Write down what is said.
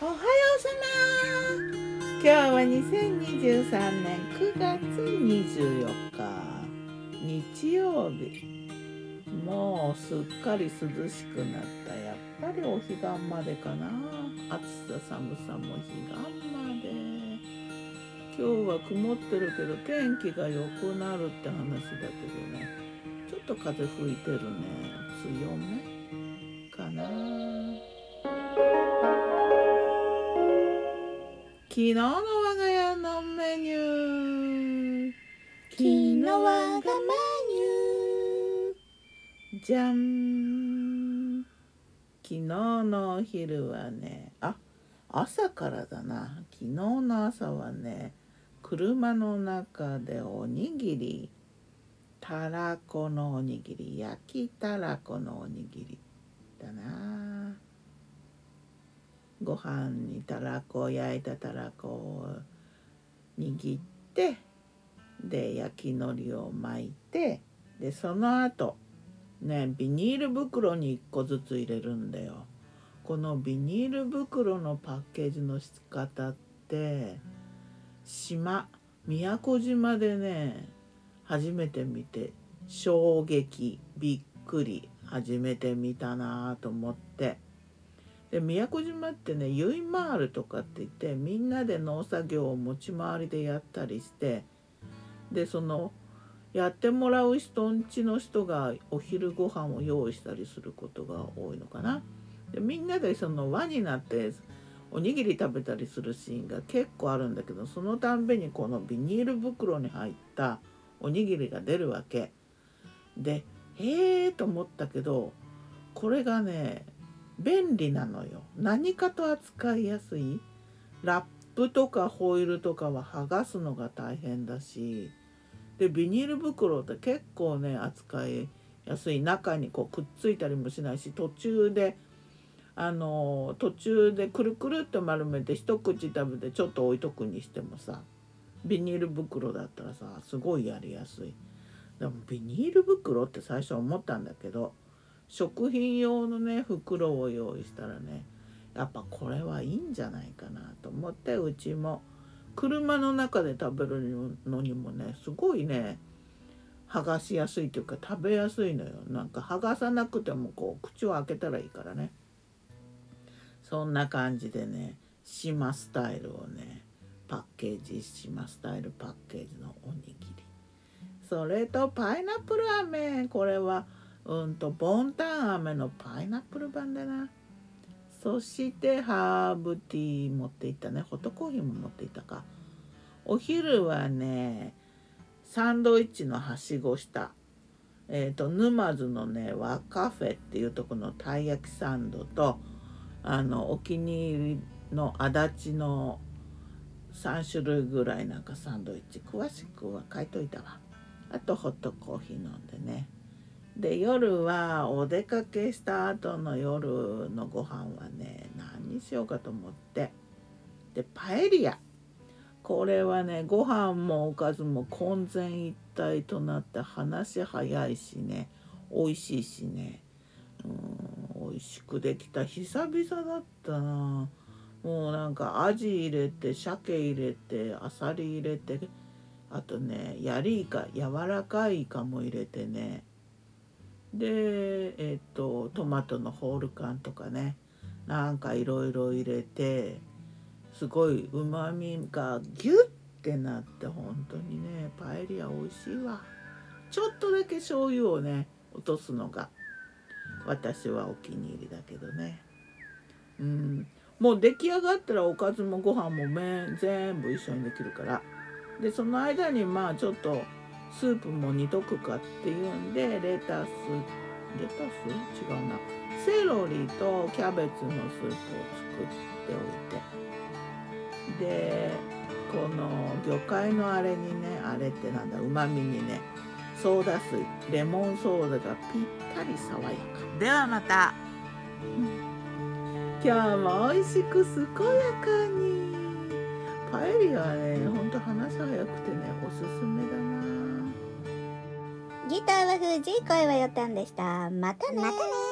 おはようさま。今日は2023年9月24日。日曜日。もうすっかり涼しくなった。やっぱりお彼岸までかな。暑さ寒さも彼岸まで。今日は曇ってるけど天気が良くなるって話だけどね。ちょっと風吹いてるね。強めかな。日の我が家のメニュー。昨日我がメニュー。じゃん。昨日のお昼はねあ朝からだな。昨日の朝はね車の中でおにぎり。たらこのおにぎり。焼きたらこのおにぎりだな。ご飯にたらこ焼いたたらこを握ってで焼きのりを巻いてでその後ねビニール袋に1個ずつ入れるんだよ。このビニール袋のパッケージの仕方って島宮古島でね初めて見て衝撃びっくり初めて見たなと思ってで宮古島ってねゆいまーるとかって言ってみんなで農作業を持ち回りでやったりしてでそのやってもらう人んちの人がお昼ご飯を用意したりすることが多いのかな。でみんなでその輪になっておにぎり食べたりするシーンが結構あるんだけどそのたんびにこのビニール袋に入ったおにぎりが出るわけ。でへえと思ったけどこれがね便利なのよ。何かと扱いやすい。ラップとかホイールとかは剥がすのが大変だし。でビニール袋って結構ね扱いやすい。中にこうくっついたりもしないし途中であの途中でくるくるっと丸めて一口食べてちょっと置いとくにしてもさビニール袋だったらさすごいやりやすい。でもビニール袋って最初思ったんだけど食品用のね袋を用意したらねやっぱこれはいいんじゃないかなと思ってうちも。車の中で食べるのにもねすごいね剥がしやすいというか食べやすいのよ。なんか剥がさなくてもこう口を開けたらいいからね。そんな感じでね島スタイルをねパッケージ島スタイルパッケージのおにぎり。それとパイナップル飴これはうんとボンタン飴のパイナップル版だな。そしてハーブティー持っていったね。ホットコーヒーも持っていたか。お昼はねサンドイッチのはしごした。えっ、ー、と沼津のね和カフェっていうとこのたい焼きサンドとあのお気に入りの足立の3種類ぐらいなんかサンドイッチ。詳しくは書いといたわ。あとホットコーヒー飲んでね。で夜はお出かけした後の夜のご飯はね何にしようかと思って。でパエリア。これはねご飯もおかずも混然一体となって話早いしね美味しいしね。うん美味しくできた。久々だったな。もうなんかアジ入れて鮭入れてあさり入れてあとねヤリイカ柔らかいイカも入れてね。でえっ、とトマトのホール缶とかねなんかいろいろ入れてすごいうまみがギュッてなって本当にねパエリア美味しいわ。ちょっとだけ醤油をね落とすのが私はお気に入りだけどね。うん。もう出来上がったらおかずもご飯も麺全部一緒にできるから。でその間にまあちょっとスープも煮とくかっていうんでレタスレタス？違うな。セロリとキャベツのスープを作っておいて。でこの魚介のあれにねあれってなんだ？うまみにねソーダ水。レモンソーダがぴったり爽やか。ではまた。今日も美味しく健やかに。パエリアはねほんと話早くてねおすすめだなギターは藤井声はよたんでした。またねまたね